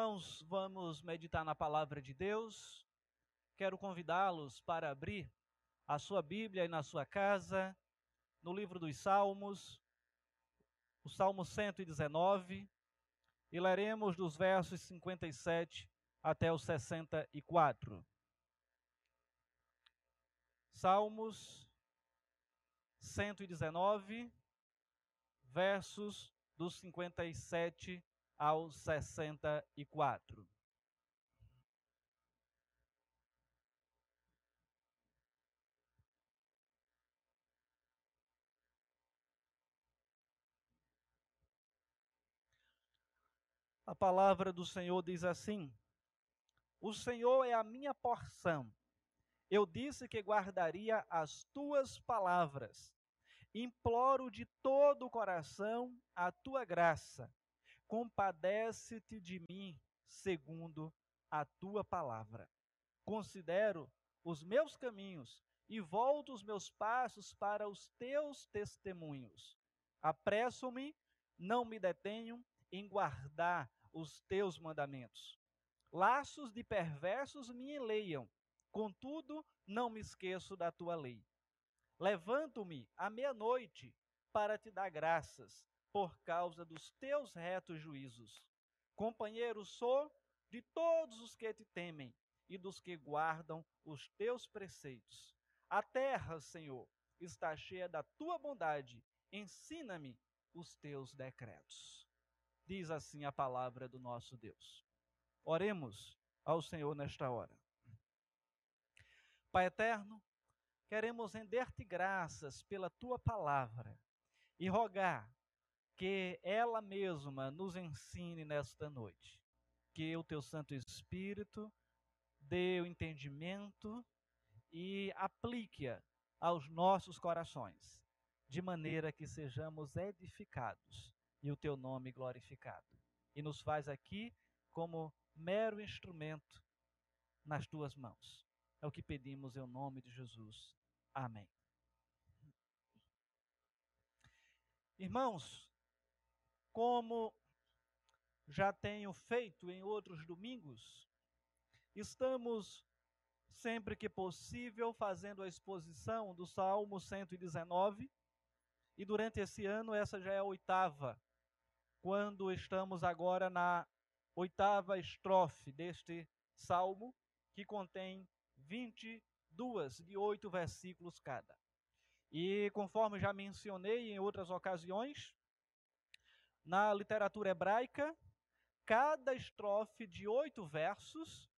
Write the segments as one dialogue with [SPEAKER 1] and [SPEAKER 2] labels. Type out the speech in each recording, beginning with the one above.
[SPEAKER 1] irmãos, vamos meditar na palavra de Deus. Quero convidá-los para abrir a sua Bíblia e na sua casa, no livro dos Salmos, o Salmo 119, e leremos dos versos 57 até o 64. Salmos 119, versos dos 57 ao 64. A palavra do Senhor diz assim: O Senhor é a minha porção. Eu disse que guardaria as tuas palavras. Imploro de todo o coração a tua graça compadece-te de mim segundo a tua palavra. Considero os meus caminhos e volto os meus passos para os teus testemunhos. Apresso-me, não me detenho em guardar os teus mandamentos. Laços de perversos me enleiam, contudo não me esqueço da tua lei. Levanto-me à meia-noite para te dar graças por causa dos teus retos juízos. Companheiro sou de todos os que te temem e dos que guardam os teus preceitos. A terra, Senhor, está cheia da tua bondade. Ensina-me os teus decretos. Diz assim a palavra do nosso Deus. Oremos ao Senhor nesta hora. Pai eterno, queremos render-te graças pela tua palavra e rogar que ela mesma nos ensine nesta noite. Que o teu Santo Espírito dê o entendimento e aplique-a aos nossos corações, de maneira que sejamos edificados e o teu nome glorificado. E nos faz aqui como mero instrumento nas tuas mãos. É o que pedimos em nome de Jesus. Amém. Irmãos, como já tenho feito em outros domingos, estamos sempre que possível fazendo a exposição do Salmo 119, e durante esse ano essa já é a oitava, quando estamos agora na oitava estrofe deste salmo, que contém 22 de oito versículos cada. E conforme já mencionei em outras ocasiões, na literatura hebraica, cada estrofe de oito versos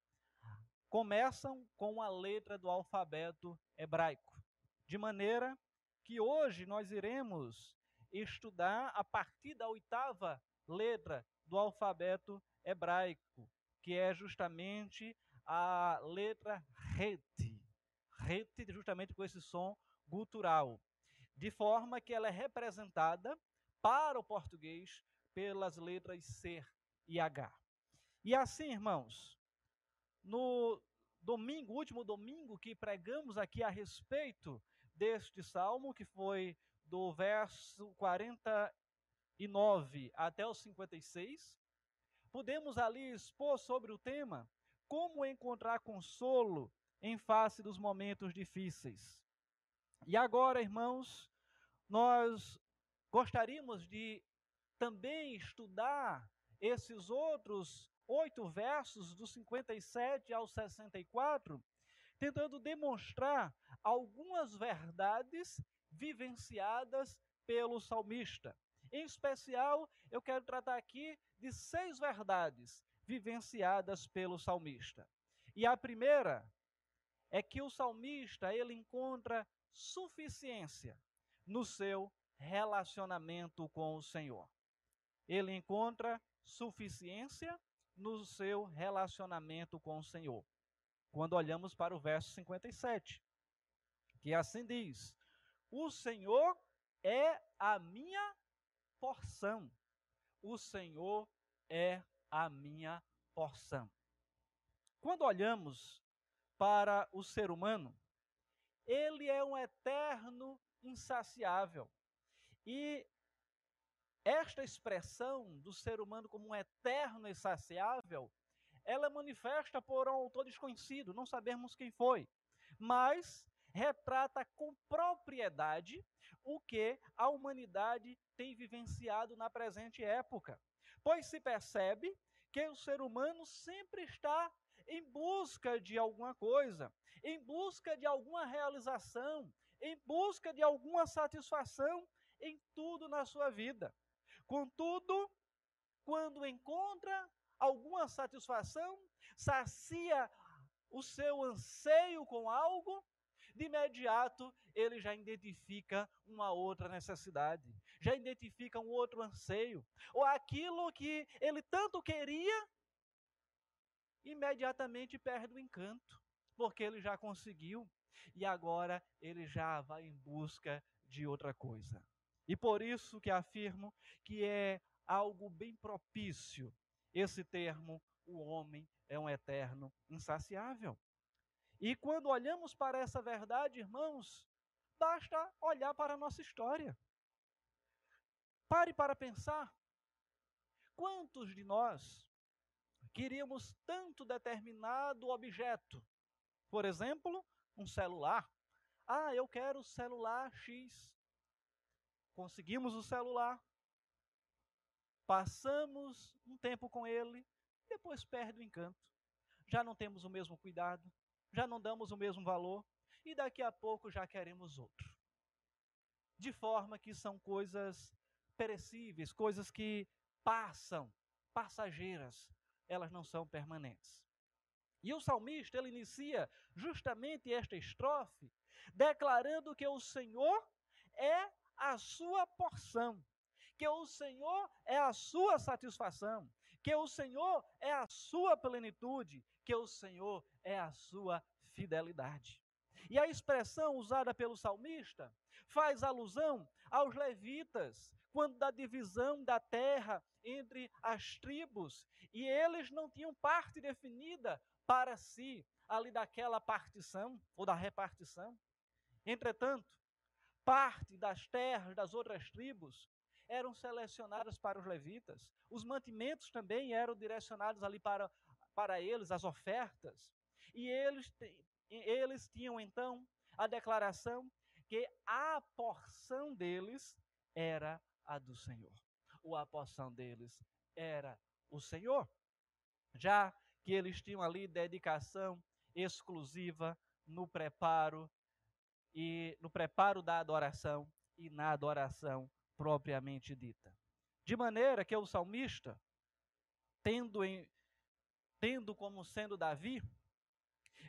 [SPEAKER 1] começam com a letra do alfabeto hebraico. De maneira que hoje nós iremos estudar a partir da oitava letra do alfabeto hebraico, que é justamente a letra rete. Rete justamente com esse som gutural. De forma que ela é representada para o português pelas letras C e H. E assim, irmãos, no domingo, último domingo que pregamos aqui a respeito deste salmo, que foi do verso 49 até o 56, podemos ali expor sobre o tema como encontrar consolo em face dos momentos difíceis. E agora, irmãos, nós Gostaríamos de também estudar esses outros oito versos, do 57 ao 64, tentando demonstrar algumas verdades vivenciadas pelo salmista. Em especial, eu quero tratar aqui de seis verdades vivenciadas pelo salmista. E a primeira é que o salmista ele encontra suficiência no seu relacionamento com o Senhor. Ele encontra suficiência no seu relacionamento com o Senhor. Quando olhamos para o verso 57, que assim diz: O Senhor é a minha porção. O Senhor é a minha porção. Quando olhamos para o ser humano, ele é um eterno insaciável. E esta expressão do ser humano como um eterno e saciável, ela manifesta por um autor desconhecido, não sabemos quem foi, mas retrata com propriedade o que a humanidade tem vivenciado na presente época. Pois se percebe que o ser humano sempre está em busca de alguma coisa, em busca de alguma realização, em busca de alguma satisfação em tudo na sua vida. Contudo, quando encontra alguma satisfação, sacia o seu anseio com algo, de imediato ele já identifica uma outra necessidade, já identifica um outro anseio, ou aquilo que ele tanto queria, imediatamente perde o encanto, porque ele já conseguiu e agora ele já vai em busca de outra coisa. E por isso que afirmo que é algo bem propício esse termo, o homem é um eterno insaciável. E quando olhamos para essa verdade, irmãos, basta olhar para a nossa história. Pare para pensar. Quantos de nós queríamos tanto determinado objeto? Por exemplo, um celular. Ah, eu quero celular X. Conseguimos o celular, passamos um tempo com ele, depois perde o encanto. Já não temos o mesmo cuidado, já não damos o mesmo valor e daqui a pouco já queremos outro. De forma que são coisas perecíveis, coisas que passam, passageiras, elas não são permanentes. E o salmista, ele inicia justamente esta estrofe declarando que o Senhor é a sua porção, que o Senhor é a sua satisfação, que o Senhor é a sua plenitude, que o Senhor é a sua fidelidade. E a expressão usada pelo salmista faz alusão aos levitas, quando da divisão da terra entre as tribos, e eles não tinham parte definida para si ali daquela partição ou da repartição. Entretanto, parte das terras das outras tribos eram selecionadas para os levitas. Os mantimentos também eram direcionados ali para, para eles, as ofertas. E eles, eles tinham então a declaração que a porção deles era a do Senhor. Ou a porção deles era o Senhor. Já que eles tinham ali dedicação exclusiva no preparo e no preparo da adoração e na adoração propriamente dita. De maneira que o salmista, tendo, em, tendo como sendo Davi,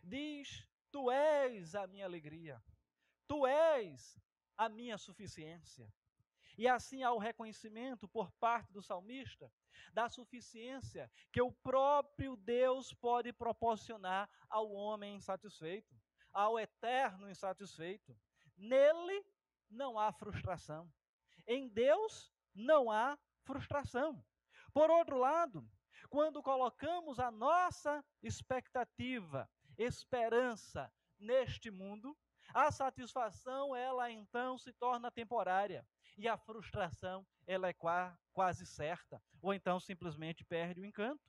[SPEAKER 1] diz: Tu és a minha alegria, tu és a minha suficiência. E assim há o reconhecimento por parte do salmista da suficiência que o próprio Deus pode proporcionar ao homem insatisfeito ao eterno insatisfeito. Nele não há frustração. Em Deus não há frustração. Por outro lado, quando colocamos a nossa expectativa, esperança neste mundo, a satisfação ela então se torna temporária e a frustração ela é quase certa, ou então simplesmente perde o encanto.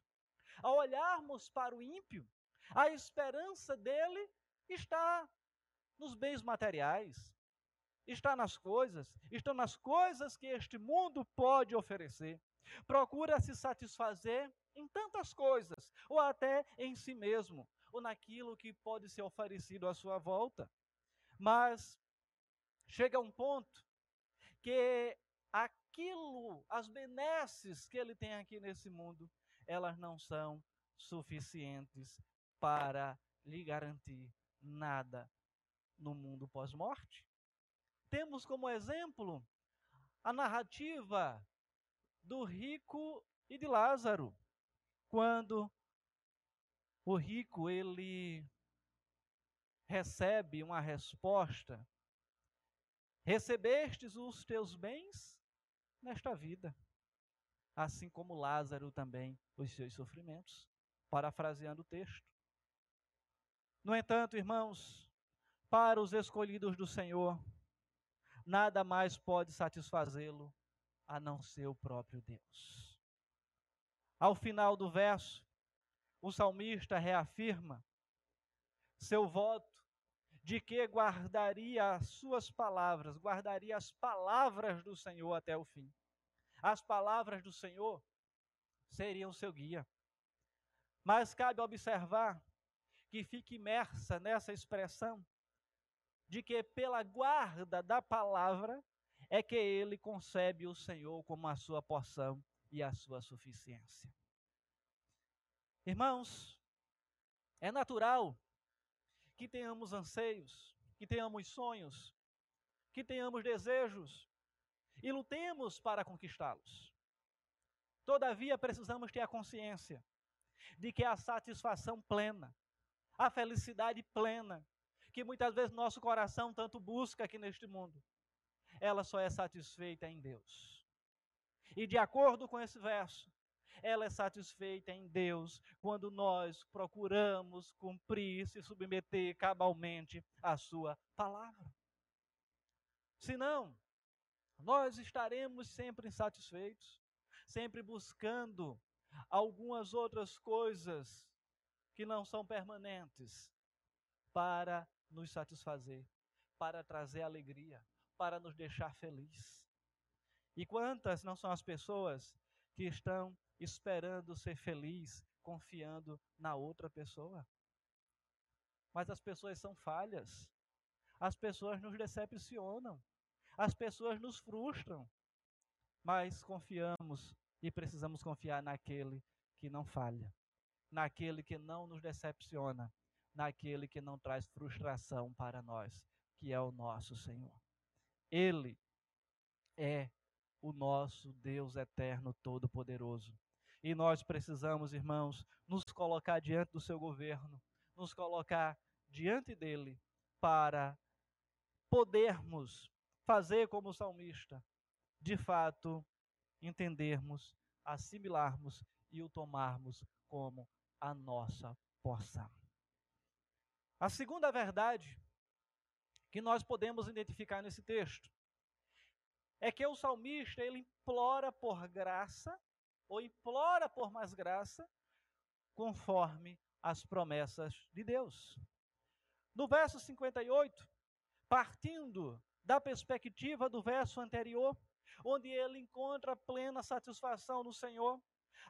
[SPEAKER 1] Ao olharmos para o ímpio, a esperança dele está nos bens materiais, está nas coisas, estão nas coisas que este mundo pode oferecer. Procura se satisfazer em tantas coisas, ou até em si mesmo, ou naquilo que pode ser oferecido à sua volta. Mas chega um ponto que aquilo, as benesses que ele tem aqui nesse mundo, elas não são suficientes para lhe garantir nada no mundo pós-morte. Temos como exemplo a narrativa do rico e de Lázaro, quando o rico ele recebe uma resposta: Recebestes os teus bens nesta vida, assim como Lázaro também os seus sofrimentos. Parafraseando o texto. No entanto, irmãos, para os escolhidos do Senhor, nada mais pode satisfazê-lo a não ser o próprio Deus. Ao final do verso, o salmista reafirma seu voto de que guardaria as suas palavras, guardaria as palavras do Senhor até o fim. As palavras do Senhor seriam seu guia. Mas cabe observar que fica imersa nessa expressão de que pela guarda da palavra é que ele concebe o Senhor como a sua porção e a sua suficiência. Irmãos, é natural que tenhamos anseios, que tenhamos sonhos, que tenhamos desejos e lutemos para conquistá-los. Todavia, precisamos ter a consciência de que a satisfação plena, a felicidade plena, que muitas vezes nosso coração tanto busca aqui neste mundo, ela só é satisfeita em Deus. E de acordo com esse verso, ela é satisfeita em Deus quando nós procuramos cumprir, se submeter cabalmente à Sua palavra. Senão, nós estaremos sempre insatisfeitos, sempre buscando algumas outras coisas que não são permanentes para nos satisfazer, para trazer alegria, para nos deixar feliz. E quantas não são as pessoas que estão esperando ser feliz, confiando na outra pessoa? Mas as pessoas são falhas. As pessoas nos decepcionam. As pessoas nos frustram. Mas confiamos e precisamos confiar naquele que não falha, naquele que não nos decepciona, naquele que não traz frustração para nós, que é o nosso Senhor. Ele é o nosso Deus eterno, todo-poderoso. E nós precisamos, irmãos, nos colocar diante do seu governo, nos colocar diante dele para podermos fazer como o salmista, de fato, entendermos, assimilarmos e o tomarmos como a nossa porção. A segunda verdade que nós podemos identificar nesse texto é que o salmista ele implora por graça ou implora por mais graça conforme as promessas de Deus. No verso 58, partindo da perspectiva do verso anterior, onde ele encontra plena satisfação no Senhor,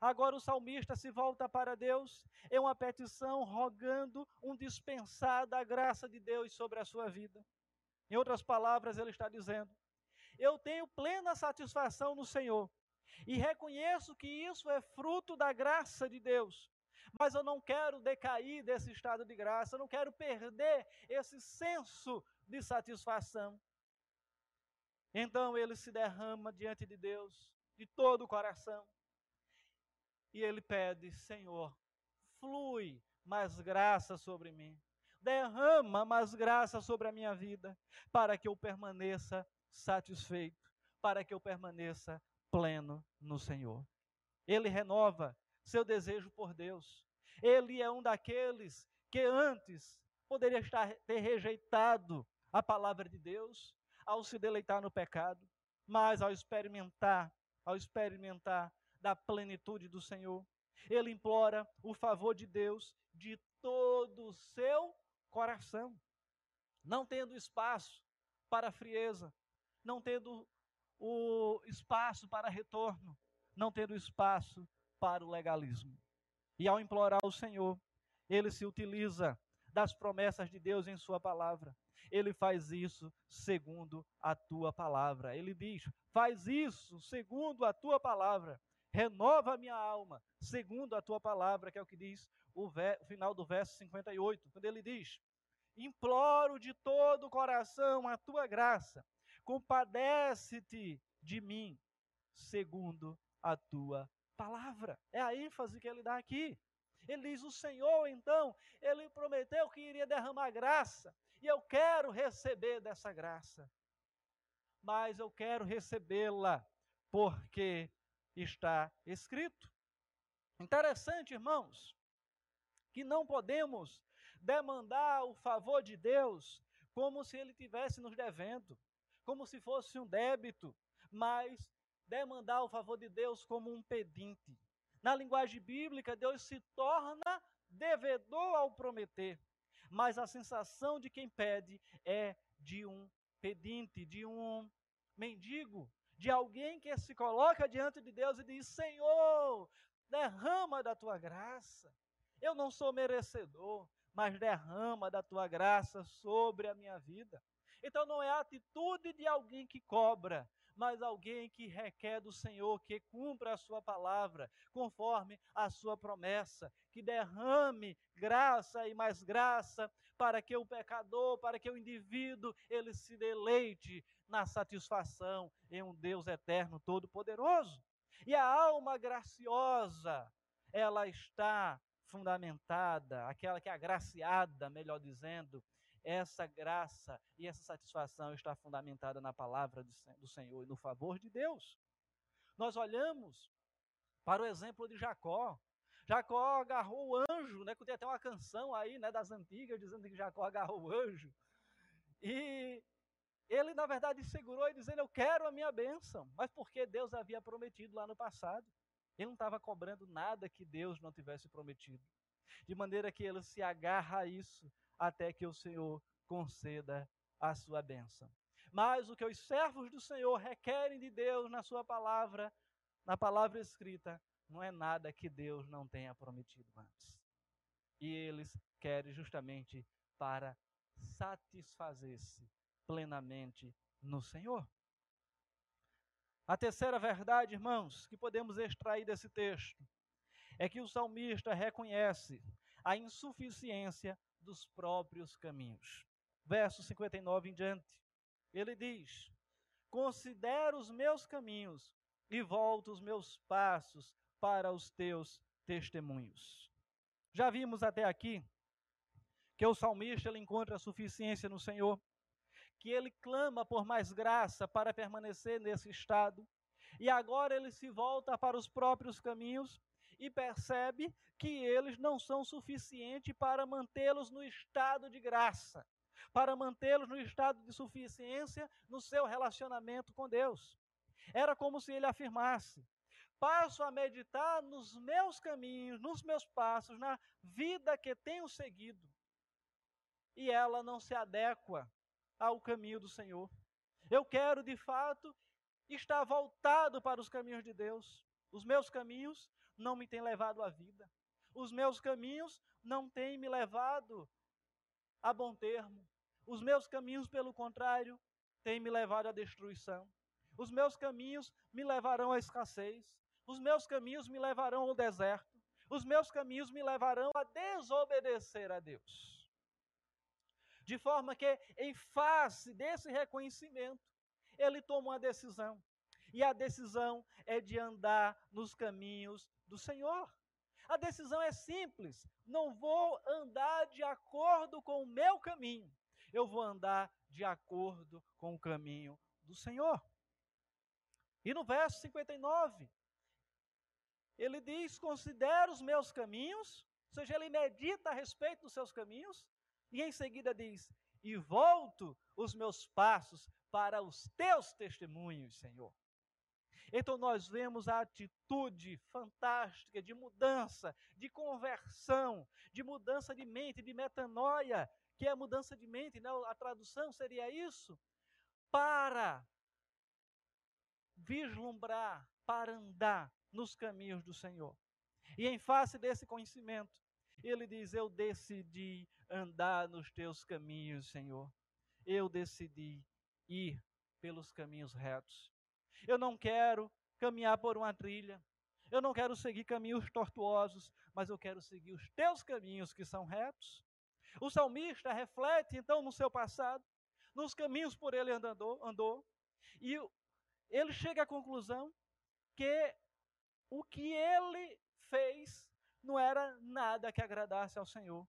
[SPEAKER 1] Agora o salmista se volta para Deus em uma petição rogando um dispensar da graça de Deus sobre a sua vida. Em outras palavras, ele está dizendo: eu tenho plena satisfação no Senhor e reconheço que isso é fruto da graça de Deus. Mas eu não quero decair desse estado de graça, eu não quero perder esse senso de satisfação. Então ele se derrama diante de Deus de todo o coração e ele pede: Senhor, flui mais graça sobre mim, derrama mais graça sobre a minha vida, para que eu permaneça satisfeito, para que eu permaneça pleno no Senhor. Ele renova seu desejo por Deus. Ele é um daqueles que antes poderia estar, ter rejeitado a palavra de Deus, ao se deleitar no pecado, mas ao experimentar, ao experimentar da plenitude do Senhor, ele implora o favor de Deus de todo o seu coração, não tendo espaço para frieza, não tendo o espaço para retorno, não tendo espaço para o legalismo. E ao implorar ao Senhor, ele se utiliza das promessas de Deus em Sua palavra. Ele faz isso segundo a tua palavra. Ele diz: Faz isso segundo a tua palavra. Renova a minha alma segundo a tua palavra, que é o que diz o, o final do verso 58, quando ele diz: Imploro de todo o coração a tua graça compadece-te de mim, segundo a tua palavra. É a ênfase que ele dá aqui. Ele diz: O Senhor, então, ele prometeu que iria derramar graça, e eu quero receber dessa graça. Mas eu quero recebê-la porque está escrito. Interessante, irmãos, que não podemos demandar o favor de Deus como se ele tivesse nos devendo como se fosse um débito, mas demandar o favor de Deus como um pedinte. Na linguagem bíblica, Deus se torna devedor ao prometer, mas a sensação de quem pede é de um pedinte, de um mendigo, de alguém que se coloca diante de Deus e diz: Senhor, derrama da tua graça. Eu não sou merecedor, mas derrama da tua graça sobre a minha vida. Então não é a atitude de alguém que cobra, mas alguém que requer do Senhor que cumpra a sua palavra, conforme a sua promessa, que derrame graça e mais graça para que o pecador, para que o indivíduo, ele se deleite na satisfação em um Deus eterno todo-poderoso. E a alma graciosa, ela está fundamentada, aquela que é agraciada, melhor dizendo, essa graça e essa satisfação está fundamentada na palavra do Senhor e no favor de Deus. Nós olhamos para o exemplo de Jacó. Jacó agarrou o anjo, né? Tem até uma canção aí, né, das antigas dizendo que Jacó agarrou o anjo. E ele, na verdade, segurou e dizendo: Eu quero a minha bênção. Mas porque Deus havia prometido lá no passado. Ele não estava cobrando nada que Deus não tivesse prometido. De maneira que ele se agarra a isso até que o Senhor conceda a sua bênção. Mas o que os servos do Senhor requerem de Deus na sua palavra, na palavra escrita, não é nada que Deus não tenha prometido antes. E eles querem justamente para satisfazer-se plenamente no Senhor. A terceira verdade, irmãos, que podemos extrair desse texto é que o salmista reconhece a insuficiência dos próprios caminhos. Verso 59 em diante, ele diz: Considero os meus caminhos e volto os meus passos para os teus testemunhos. Já vimos até aqui que o salmista ele encontra suficiência no Senhor, que ele clama por mais graça para permanecer nesse estado, e agora ele se volta para os próprios caminhos e percebe que eles não são suficientes para mantê-los no estado de graça, para mantê-los no estado de suficiência no seu relacionamento com Deus. Era como se ele afirmasse: passo a meditar nos meus caminhos, nos meus passos, na vida que tenho seguido, e ela não se adequa ao caminho do Senhor. Eu quero, de fato, estar voltado para os caminhos de Deus. Os meus caminhos não me têm levado à vida. Os meus caminhos não têm me levado a bom termo. Os meus caminhos, pelo contrário, têm me levado à destruição. Os meus caminhos me levarão à escassez. Os meus caminhos me levarão ao deserto. Os meus caminhos me levarão a desobedecer a Deus. De forma que, em face desse reconhecimento, ele toma uma decisão. E a decisão é de andar nos caminhos do Senhor. A decisão é simples: não vou andar de acordo com o meu caminho, eu vou andar de acordo com o caminho do Senhor. E no verso 59, ele diz: Considera os meus caminhos, ou seja, ele medita a respeito dos seus caminhos, e em seguida diz: E volto os meus passos para os teus testemunhos, Senhor. Então nós vemos a atitude fantástica de mudança, de conversão, de mudança de mente, de metanoia, que é a mudança de mente, né? a tradução seria isso, para vislumbrar, para andar nos caminhos do Senhor. E em face desse conhecimento, ele diz: Eu decidi andar nos teus caminhos, Senhor. Eu decidi ir pelos caminhos retos. Eu não quero caminhar por uma trilha. Eu não quero seguir caminhos tortuosos, mas eu quero seguir os teus caminhos que são retos. O salmista reflete então no seu passado, nos caminhos por ele andou, andou e ele chega à conclusão que o que ele fez não era nada que agradasse ao Senhor,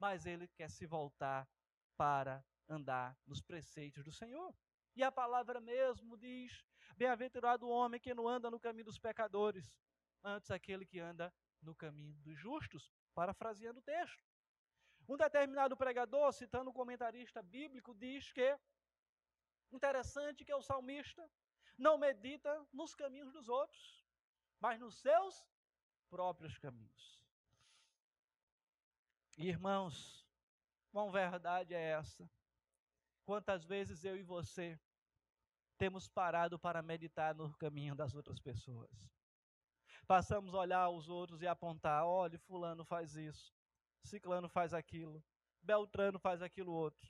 [SPEAKER 1] mas ele quer se voltar para andar nos preceitos do Senhor. E a palavra mesmo diz Bem-aventurado o homem que não anda no caminho dos pecadores, antes aquele que anda no caminho dos justos, parafraseando o texto. Um determinado pregador, citando um comentarista bíblico, diz que interessante que o salmista não medita nos caminhos dos outros, mas nos seus próprios caminhos. Irmãos, uma verdade é essa. Quantas vezes eu e você temos parado para meditar no caminho das outras pessoas? Passamos a olhar os outros e apontar: olha, Fulano faz isso, Ciclano faz aquilo, Beltrano faz aquilo outro.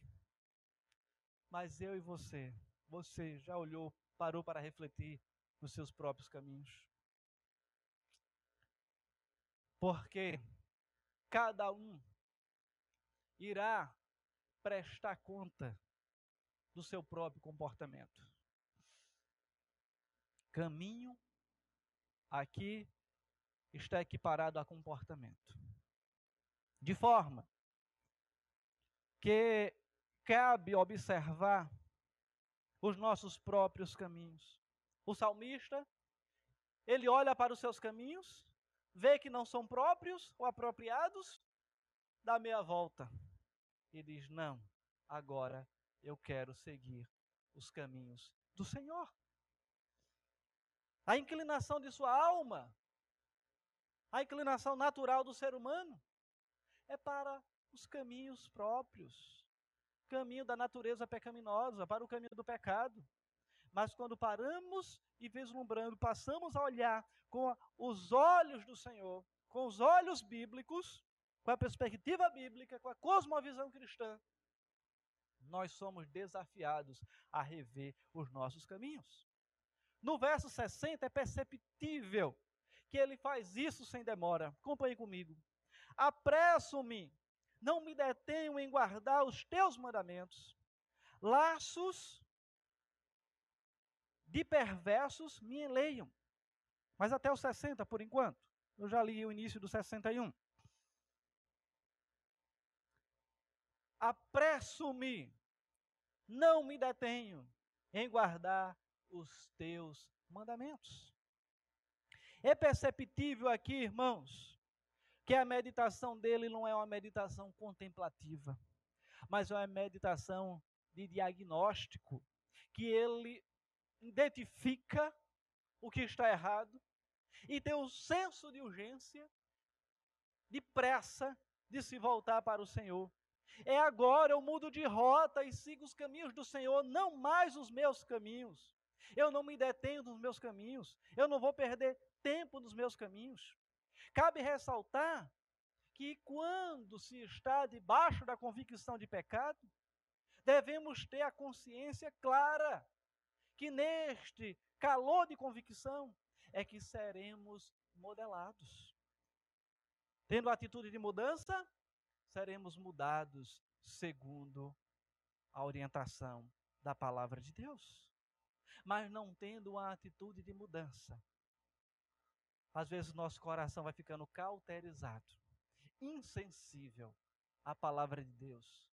[SPEAKER 1] Mas eu e você, você já olhou, parou para refletir nos seus próprios caminhos? Porque cada um irá prestar conta do seu próprio comportamento. Caminho aqui está equiparado a comportamento. De forma que cabe observar os nossos próprios caminhos. O salmista, ele olha para os seus caminhos, vê que não são próprios ou apropriados, dá meia volta e diz: Não, agora eu quero seguir os caminhos do Senhor. A inclinação de sua alma, a inclinação natural do ser humano, é para os caminhos próprios, caminho da natureza pecaminosa, para o caminho do pecado. Mas quando paramos e vislumbrando, passamos a olhar com os olhos do Senhor, com os olhos bíblicos, com a perspectiva bíblica, com a cosmovisão cristã, nós somos desafiados a rever os nossos caminhos. No verso 60 é perceptível que ele faz isso sem demora. Acompanhe comigo. Apresso-me, não me detenho em guardar os teus mandamentos. Laços de perversos me enleiam. Mas até o 60 por enquanto. Eu já li o início do 61. Apresso-me, não me detenho em guardar os teus mandamentos. É perceptível aqui, irmãos, que a meditação dele não é uma meditação contemplativa, mas é uma meditação de diagnóstico, que ele identifica o que está errado e tem um senso de urgência, de pressa de se voltar para o Senhor. É agora, eu mudo de rota e sigo os caminhos do Senhor, não mais os meus caminhos. Eu não me detenho nos meus caminhos, eu não vou perder tempo nos meus caminhos. Cabe ressaltar que quando se está debaixo da convicção de pecado, devemos ter a consciência clara que neste calor de convicção é que seremos modelados. Tendo atitude de mudança, seremos mudados segundo a orientação da palavra de Deus. Mas não tendo uma atitude de mudança, às vezes nosso coração vai ficando cauterizado, insensível à palavra de Deus.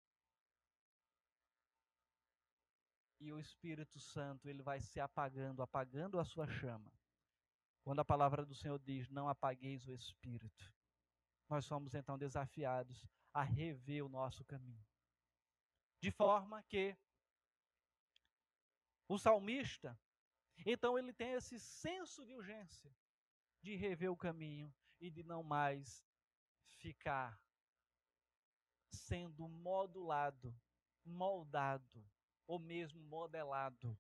[SPEAKER 1] E o Espírito Santo, ele vai se apagando, apagando a sua chama. Quando a palavra do Senhor diz: "Não apagueis o espírito", nós somos então desafiados a rever o nosso caminho. De forma que o salmista, então ele tem esse senso de urgência de rever o caminho e de não mais ficar sendo modulado, moldado ou mesmo modelado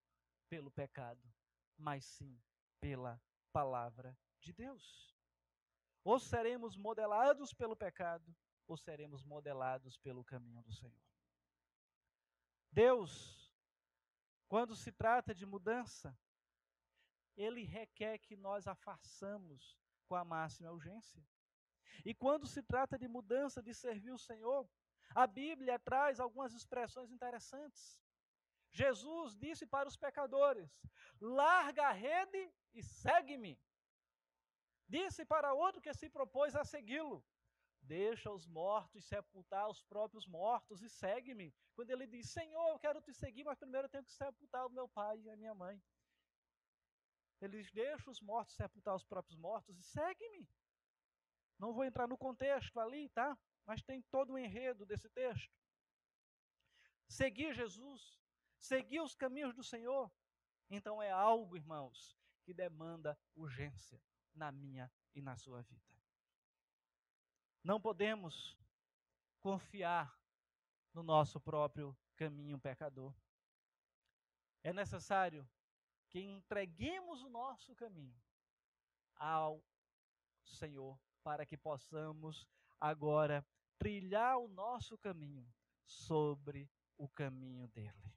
[SPEAKER 1] pelo pecado, mas sim pela palavra de Deus. Ou seremos modelados pelo pecado, ou seremos modelados pelo caminho do Senhor. Deus, quando se trata de mudança, ele requer que nós a façamos com a máxima urgência. E quando se trata de mudança, de servir o Senhor, a Bíblia traz algumas expressões interessantes. Jesus disse para os pecadores: larga a rede e segue-me. Disse para outro que se propôs a segui-lo: Deixa os mortos sepultar os próprios mortos e segue-me. Quando ele diz, Senhor, eu quero te seguir, mas primeiro eu tenho que sepultar o meu pai e a minha mãe. Ele diz, deixa os mortos sepultar os próprios mortos e segue-me. Não vou entrar no contexto ali, tá? Mas tem todo o enredo desse texto. Seguir Jesus, seguir os caminhos do Senhor, Então é algo, irmãos, que demanda urgência na minha e na sua vida. Não podemos confiar no nosso próprio caminho pecador. É necessário que entreguemos o nosso caminho ao Senhor, para que possamos agora trilhar o nosso caminho sobre o caminho dele.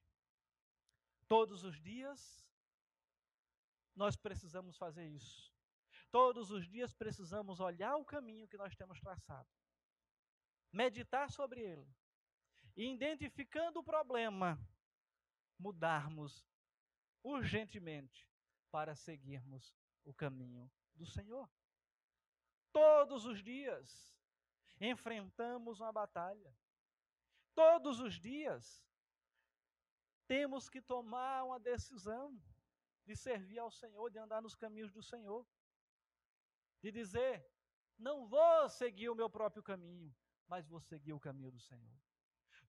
[SPEAKER 1] Todos os dias nós precisamos fazer isso. Todos os dias precisamos olhar o caminho que nós temos traçado, meditar sobre ele, e identificando o problema, mudarmos urgentemente para seguirmos o caminho do Senhor. Todos os dias enfrentamos uma batalha. Todos os dias temos que tomar uma decisão de servir ao Senhor, de andar nos caminhos do Senhor. De dizer: não vou seguir o meu próprio caminho, mas vou seguir o caminho do Senhor.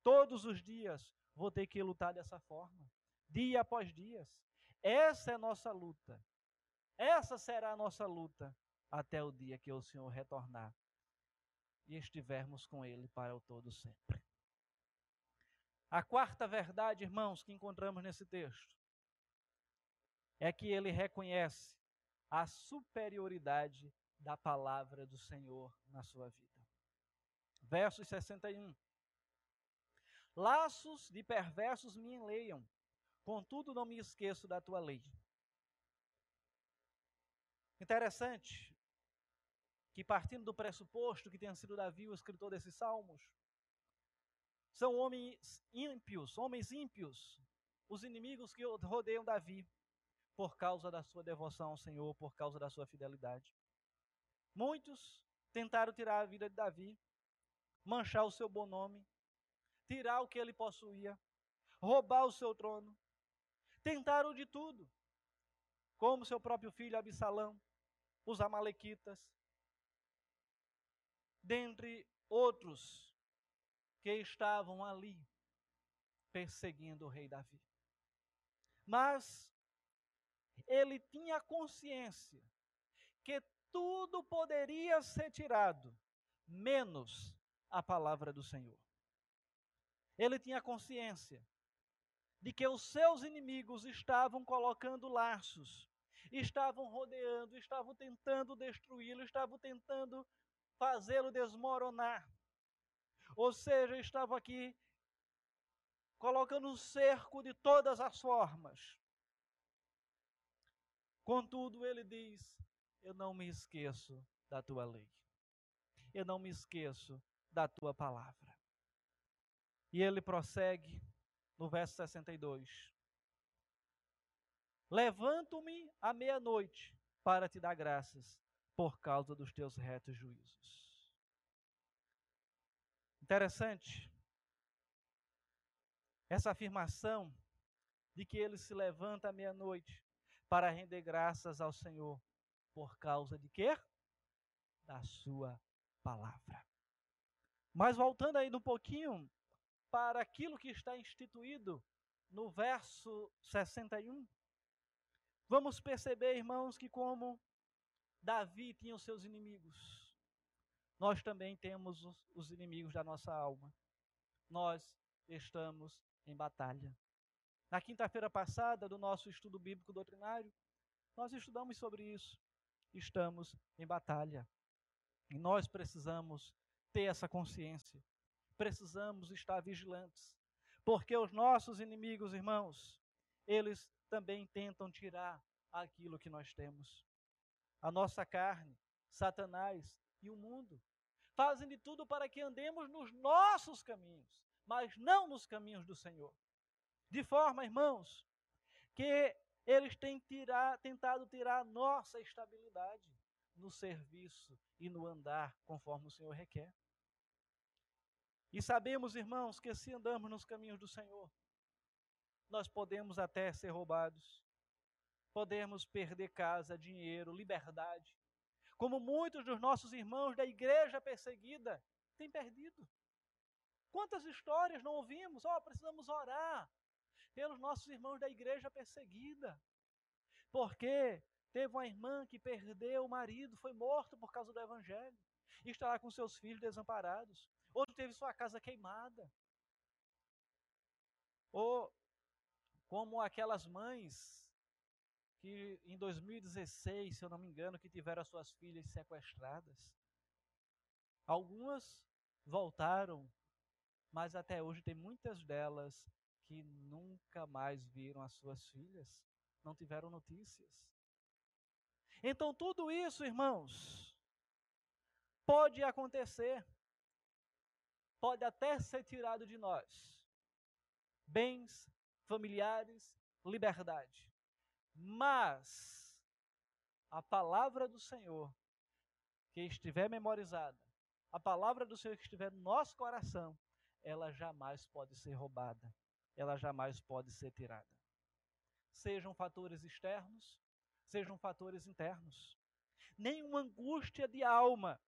[SPEAKER 1] Todos os dias vou ter que lutar dessa forma, dia após dia. Essa é a nossa luta. Essa será a nossa luta até o dia que o Senhor retornar e estivermos com Ele para o todo sempre. A quarta verdade, irmãos, que encontramos nesse texto é que ele reconhece a superioridade da palavra do Senhor na sua vida. Versos 61. Laços de perversos me enleiam, contudo não me esqueço da tua lei. Interessante que, partindo do pressuposto que tenha sido Davi o escritor desses salmos, são homens ímpios, homens ímpios, os inimigos que rodeiam Davi, por causa da sua devoção ao Senhor, por causa da sua fidelidade. Muitos tentaram tirar a vida de Davi, manchar o seu bom nome, tirar o que ele possuía, roubar o seu trono. Tentaram de tudo, como seu próprio filho Absalão, os Amalequitas, dentre outros que estavam ali perseguindo o rei Davi. Mas ele tinha consciência que tudo poderia ser tirado, menos a palavra do Senhor. Ele tinha consciência de que os seus inimigos estavam colocando laços, estavam rodeando, estavam tentando destruí-lo, estavam tentando fazê-lo desmoronar. Ou seja, estavam aqui colocando um cerco de todas as formas. Contudo, ele diz: Eu não me esqueço da tua lei. Eu não me esqueço da tua palavra. E ele prossegue no verso 62. Levanto-me à meia-noite para te dar graças por causa dos teus retos juízos. Interessante essa afirmação de que ele se levanta à meia-noite para render graças ao Senhor por causa de quê? Da sua palavra. Mas voltando aí um pouquinho para aquilo que está instituído no verso 61, vamos perceber, irmãos, que como Davi tinha os seus inimigos, nós também temos os inimigos da nossa alma. Nós estamos em batalha. Na quinta-feira passada, do nosso estudo bíblico doutrinário, nós estudamos sobre isso. Estamos em batalha. E nós precisamos ter essa consciência. Precisamos estar vigilantes. Porque os nossos inimigos, irmãos, eles também tentam tirar aquilo que nós temos. A nossa carne, Satanás e o mundo fazem de tudo para que andemos nos nossos caminhos, mas não nos caminhos do Senhor. De forma, irmãos, que eles têm tirar, tentado tirar a nossa estabilidade no serviço e no andar conforme o Senhor requer. E sabemos, irmãos, que se andamos nos caminhos do Senhor, nós podemos até ser roubados, podemos perder casa, dinheiro, liberdade, como muitos dos nossos irmãos da igreja perseguida têm perdido. Quantas histórias não ouvimos? Ó, oh, precisamos orar, pelos nossos irmãos da igreja perseguida. Porque teve uma irmã que perdeu o marido, foi morto por causa do evangelho, e está lá com seus filhos desamparados. Outro teve sua casa queimada. Ou como aquelas mães que em 2016, se eu não me engano, que tiveram as suas filhas sequestradas. Algumas voltaram, mas até hoje tem muitas delas que nunca mais viram as suas filhas, não tiveram notícias. Então, tudo isso, irmãos, pode acontecer, pode até ser tirado de nós. Bens, familiares, liberdade. Mas a palavra do Senhor que estiver memorizada, a palavra do Senhor que estiver no nosso coração, ela jamais pode ser roubada, ela jamais pode ser tirada. Sejam fatores externos, sejam fatores internos. Nenhuma angústia de alma,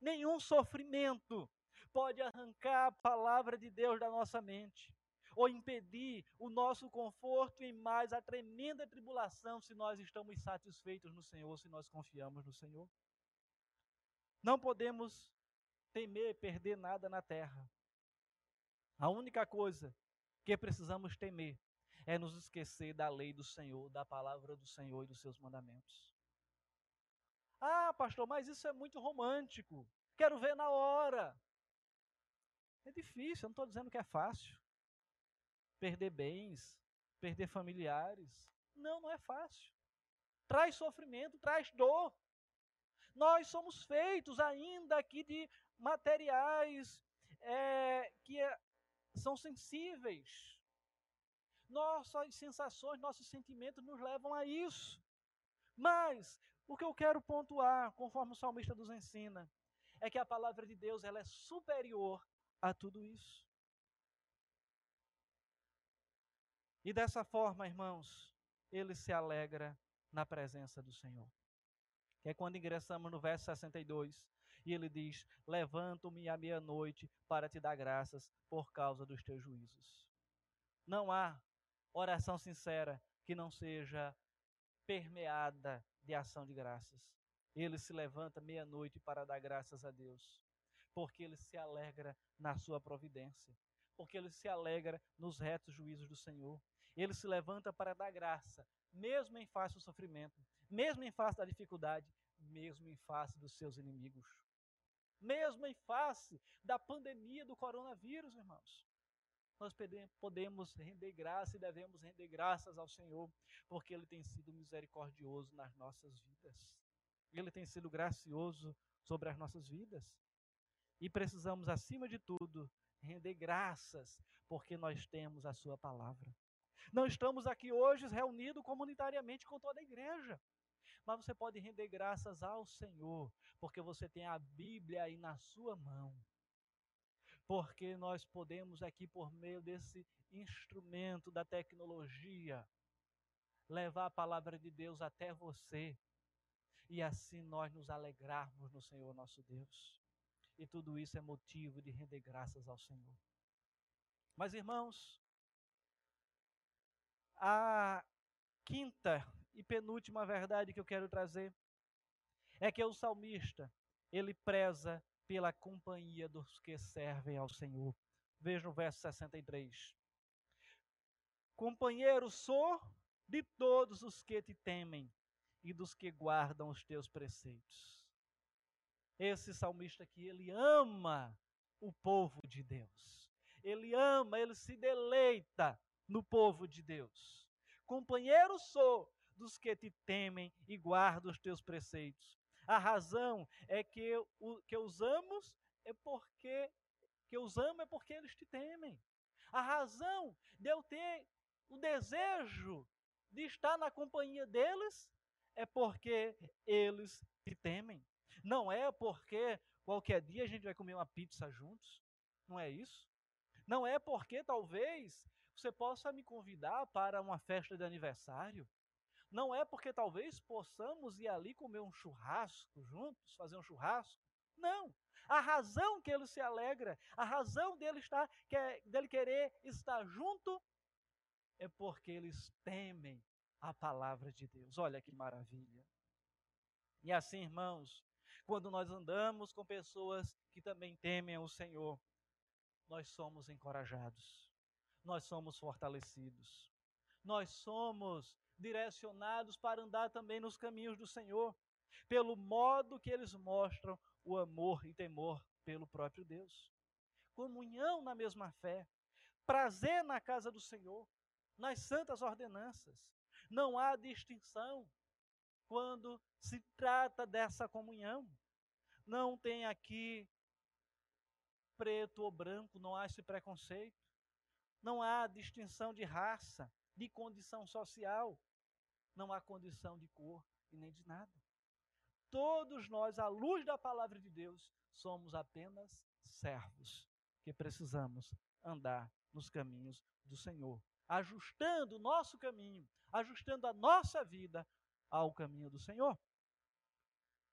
[SPEAKER 1] nenhum sofrimento pode arrancar a palavra de Deus da nossa mente ou impedir o nosso conforto em mais a tremenda tribulação se nós estamos satisfeitos no Senhor, se nós confiamos no Senhor. Não podemos temer perder nada na terra. A única coisa que precisamos temer é nos esquecer da lei do Senhor, da palavra do Senhor e dos seus mandamentos. Ah, pastor, mas isso é muito romântico. Quero ver na hora. É difícil, eu não estou dizendo que é fácil perder bens, perder familiares. Não, não é fácil. Traz sofrimento, traz dor. Nós somos feitos ainda aqui de materiais é, que é, são sensíveis. Nossas sensações, nossos sentimentos nos levam a isso. Mas o que eu quero pontuar, conforme o salmista nos ensina, é que a palavra de Deus ela é superior a tudo isso. E dessa forma, irmãos, ele se alegra na presença do Senhor. Que é quando ingressamos no verso 62, e ele diz: Levanto-me à meia-noite para te dar graças por causa dos teus juízos. Não há oração sincera que não seja permeada de ação de graças. Ele se levanta meia-noite para dar graças a Deus, porque ele se alegra na sua providência, porque ele se alegra nos retos juízos do Senhor, ele se levanta para dar graça, mesmo em face do sofrimento, mesmo em face da dificuldade, mesmo em face dos seus inimigos, mesmo em face da pandemia do coronavírus, irmãos. Nós podemos render graça e devemos render graças ao Senhor, porque Ele tem sido misericordioso nas nossas vidas. Ele tem sido gracioso sobre as nossas vidas. E precisamos, acima de tudo, render graças, porque nós temos a Sua palavra. Não estamos aqui hoje reunidos comunitariamente com toda a igreja. Mas você pode render graças ao Senhor, porque você tem a Bíblia aí na sua mão. Porque nós podemos aqui, por meio desse instrumento da tecnologia, levar a palavra de Deus até você. E assim nós nos alegrarmos no Senhor nosso Deus. E tudo isso é motivo de render graças ao Senhor. Mas, irmãos, a quinta e penúltima verdade que eu quero trazer é que o salmista, ele preza pela companhia dos que servem ao Senhor. Veja o verso 63. Companheiro sou de todos os que te temem e dos que guardam os teus preceitos. Esse salmista aqui, ele ama o povo de Deus. Ele ama, ele se deleita no povo de Deus. Companheiro sou dos que te temem e guardo os teus preceitos. A razão é que, o, que os amos é porque que os amo é porque eles te temem. A razão de eu ter o desejo de estar na companhia deles é porque eles te temem. Não é porque qualquer dia a gente vai comer uma pizza juntos. Não é isso. Não é porque talvez você possa me convidar para uma festa de aniversário. Não é porque talvez possamos ir ali comer um churrasco juntos, fazer um churrasco. Não. A razão que ele se alegra, a razão dele estar, dele querer estar junto, é porque eles temem a palavra de Deus. Olha que maravilha. E assim, irmãos, quando nós andamos com pessoas que também temem o Senhor, nós somos encorajados, nós somos fortalecidos, nós somos direcionados para andar também nos caminhos do Senhor, pelo modo que eles mostram o amor e temor pelo próprio Deus. Comunhão na mesma fé, prazer na casa do Senhor, nas santas ordenanças. Não há distinção quando se trata dessa comunhão. Não tem aqui preto ou branco, não há esse preconceito. Não há distinção de raça, de condição social. Não há condição de cor e nem de nada. Todos nós, à luz da palavra de Deus, somos apenas servos que precisamos andar nos caminhos do Senhor, ajustando o nosso caminho, ajustando a nossa vida ao caminho do Senhor.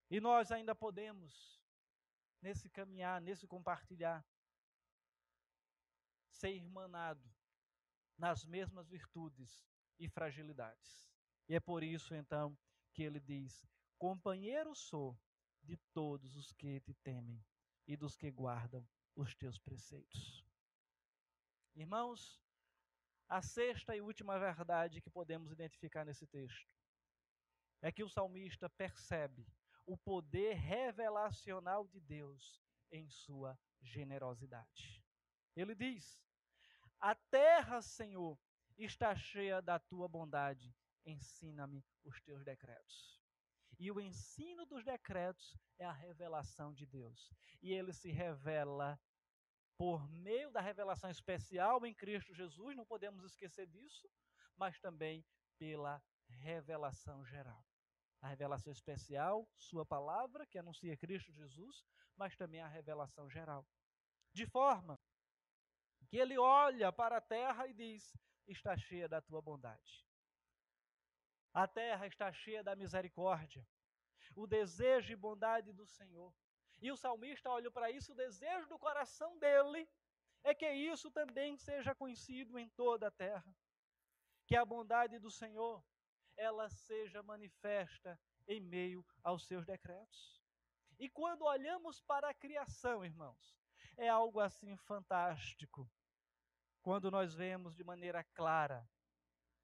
[SPEAKER 1] E nós ainda podemos, nesse caminhar, nesse compartilhar, ser irmanado nas mesmas virtudes e fragilidades. E é por isso, então, que ele diz: Companheiro sou de todos os que te temem e dos que guardam os teus preceitos. Irmãos, a sexta e última verdade que podemos identificar nesse texto é que o salmista percebe o poder revelacional de Deus em sua generosidade. Ele diz: A terra, Senhor, está cheia da tua bondade, ensina-me os teus decretos. E o ensino dos decretos é a revelação de Deus. E ele se revela por meio da revelação especial em Cristo Jesus, não podemos esquecer disso, mas também pela revelação geral. A revelação especial, Sua palavra, que anuncia Cristo Jesus, mas também a revelação geral. De forma que ele olha para a terra e diz: Está cheia da tua bondade. A terra está cheia da misericórdia, o desejo e bondade do Senhor. E o salmista olha para isso, o desejo do coração dele é que isso também seja conhecido em toda a terra. Que a bondade do Senhor, ela seja manifesta em meio aos seus decretos. E quando olhamos para a criação, irmãos, é algo assim fantástico. Quando nós vemos de maneira clara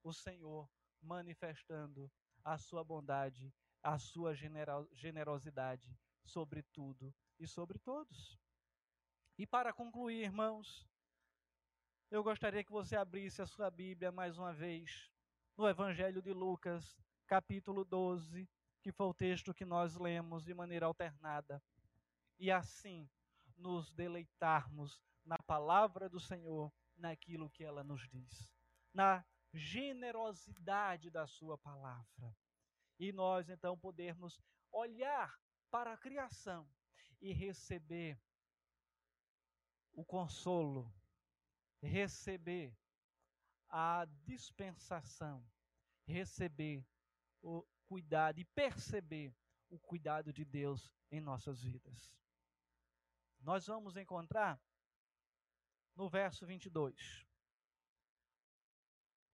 [SPEAKER 1] o Senhor manifestando a sua bondade, a sua generosidade sobre tudo e sobre todos. E para concluir, irmãos, eu gostaria que você abrisse a sua Bíblia mais uma vez no Evangelho de Lucas, capítulo 12, que foi o texto que nós lemos de maneira alternada. E assim nos deleitarmos na palavra do Senhor, naquilo que ela nos diz, na generosidade da sua palavra. E nós então podermos olhar para a criação e receber o consolo, receber a dispensação, receber o cuidado e perceber o cuidado de Deus em nossas vidas. Nós vamos encontrar no verso 22.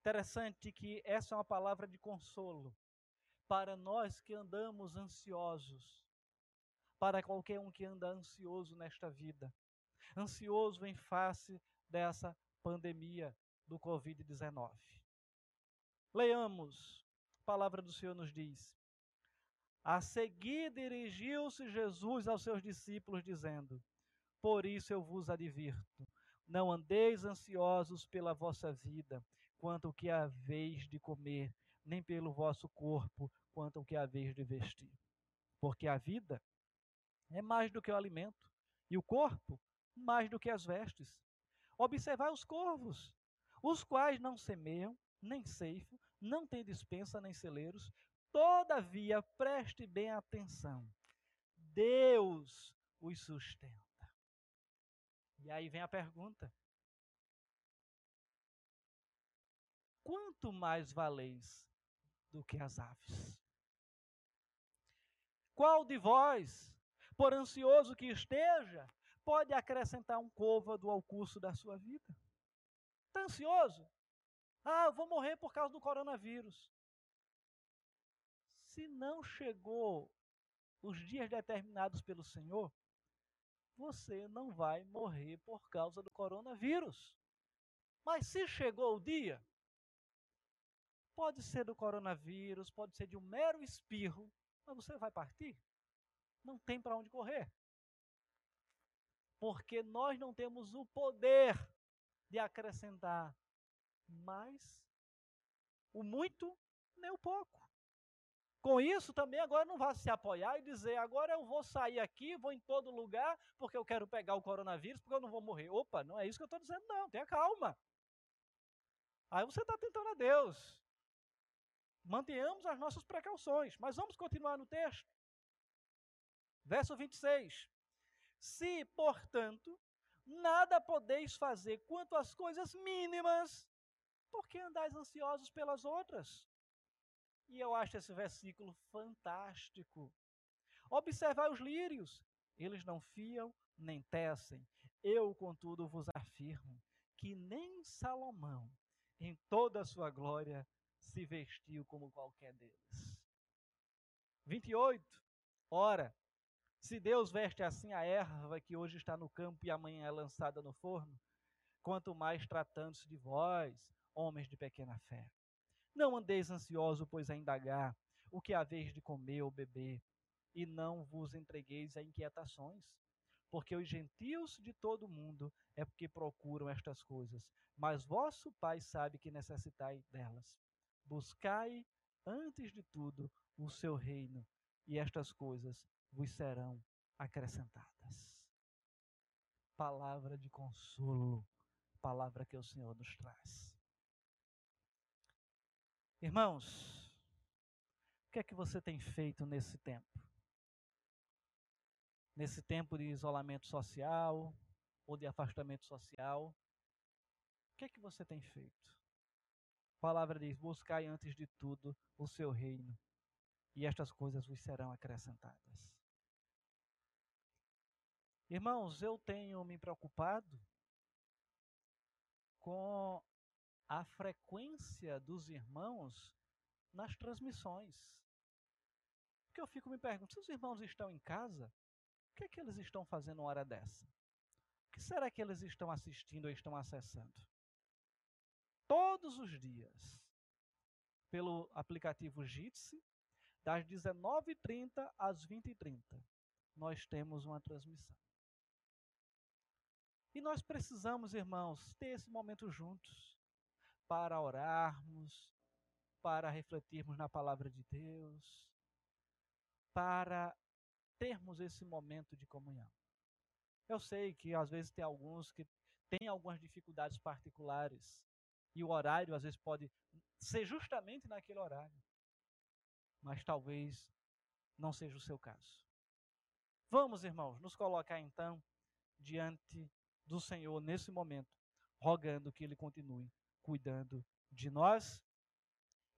[SPEAKER 1] Interessante que essa é uma palavra de consolo para nós que andamos ansiosos, para qualquer um que anda ansioso nesta vida, ansioso em face dessa pandemia do Covid-19. Leamos, a palavra do Senhor nos diz: A seguir dirigiu-se Jesus aos seus discípulos, dizendo: Por isso eu vos advirto, não andeis ansiosos pela vossa vida, quanto o que haveis de comer, nem pelo vosso corpo, quanto o que haveis de vestir. Porque a vida é mais do que o alimento, e o corpo mais do que as vestes. Observai os corvos, os quais não semeiam, nem ceifam, não têm dispensa nem celeiros, todavia preste bem atenção. Deus os sustenta. E aí vem a pergunta: quanto mais valeis do que as aves? Qual de vós, por ansioso que esteja, pode acrescentar um côvado ao curso da sua vida? Está ansioso? Ah, eu vou morrer por causa do coronavírus. Se não chegou os dias determinados pelo Senhor, você não vai morrer por causa do coronavírus. Mas se chegou o dia, pode ser do coronavírus, pode ser de um mero espirro, mas você vai partir. Não tem para onde correr. Porque nós não temos o poder de acrescentar mais o muito nem o pouco. Com isso, também agora não vá se apoiar e dizer, agora eu vou sair aqui, vou em todo lugar, porque eu quero pegar o coronavírus, porque eu não vou morrer. Opa, não é isso que eu estou dizendo, não. Tenha calma. Aí você está tentando a Deus. Mantenhamos as nossas precauções. Mas vamos continuar no texto. Verso 26. Se, portanto, nada podeis fazer quanto às coisas mínimas, por que andais ansiosos pelas outras? E eu acho esse versículo fantástico. Observai os lírios, eles não fiam nem tecem. Eu, contudo, vos afirmo que nem Salomão, em toda a sua glória, se vestiu como qualquer deles. 28. Ora, se Deus veste assim a erva que hoje está no campo e amanhã é lançada no forno, quanto mais tratando-se de vós, homens de pequena fé. Não andeis ansioso, pois a indagar o que haveis de comer ou beber, e não vos entregueis a inquietações, porque os gentios de todo o mundo é porque procuram estas coisas, mas vosso Pai sabe que necessitai delas. Buscai, antes de tudo, o seu reino, e estas coisas vos serão acrescentadas. Palavra de consolo, palavra que o Senhor nos traz. Irmãos, o que é que você tem feito nesse tempo? Nesse tempo de isolamento social ou de afastamento social, o que é que você tem feito? A palavra diz: buscai antes de tudo o seu reino, e estas coisas vos serão acrescentadas. Irmãos, eu tenho me preocupado com a frequência dos irmãos nas transmissões. Porque eu fico me perguntando, se os irmãos estão em casa, o que é que eles estão fazendo uma hora dessa? O que será que eles estão assistindo ou estão acessando? Todos os dias, pelo aplicativo Jitsi, das 19h30 às 20h30, nós temos uma transmissão. E nós precisamos, irmãos, ter esse momento juntos para orarmos, para refletirmos na palavra de Deus, para termos esse momento de comunhão. Eu sei que às vezes tem alguns que têm algumas dificuldades particulares e o horário às vezes pode ser justamente naquele horário, mas talvez não seja o seu caso. Vamos, irmãos, nos colocar então diante do Senhor nesse momento, rogando que Ele continue cuidando de nós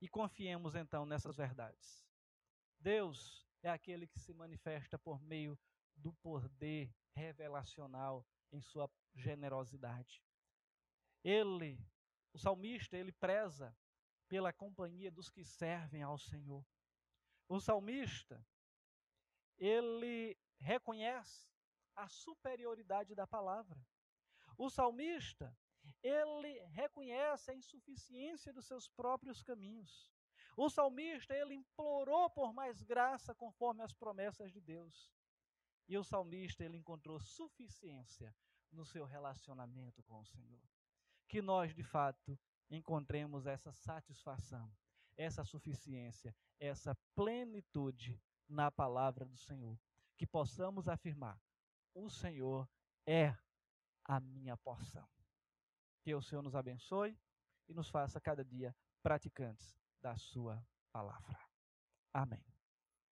[SPEAKER 1] e confiemos então nessas verdades. Deus é aquele que se manifesta por meio do poder revelacional em sua generosidade. Ele, o salmista, ele preza pela companhia dos que servem ao Senhor. O salmista, ele reconhece a superioridade da palavra. O salmista, ele reconhece a insuficiência dos seus próprios caminhos. O salmista, ele implorou por mais graça conforme as promessas de Deus. E o salmista, ele encontrou suficiência no seu relacionamento com o Senhor. Que nós, de fato, encontremos essa satisfação, essa suficiência, essa plenitude na palavra do Senhor. Que possamos afirmar: o Senhor é a minha porção. Que o Senhor nos abençoe e nos faça cada dia praticantes da Sua palavra. Amém.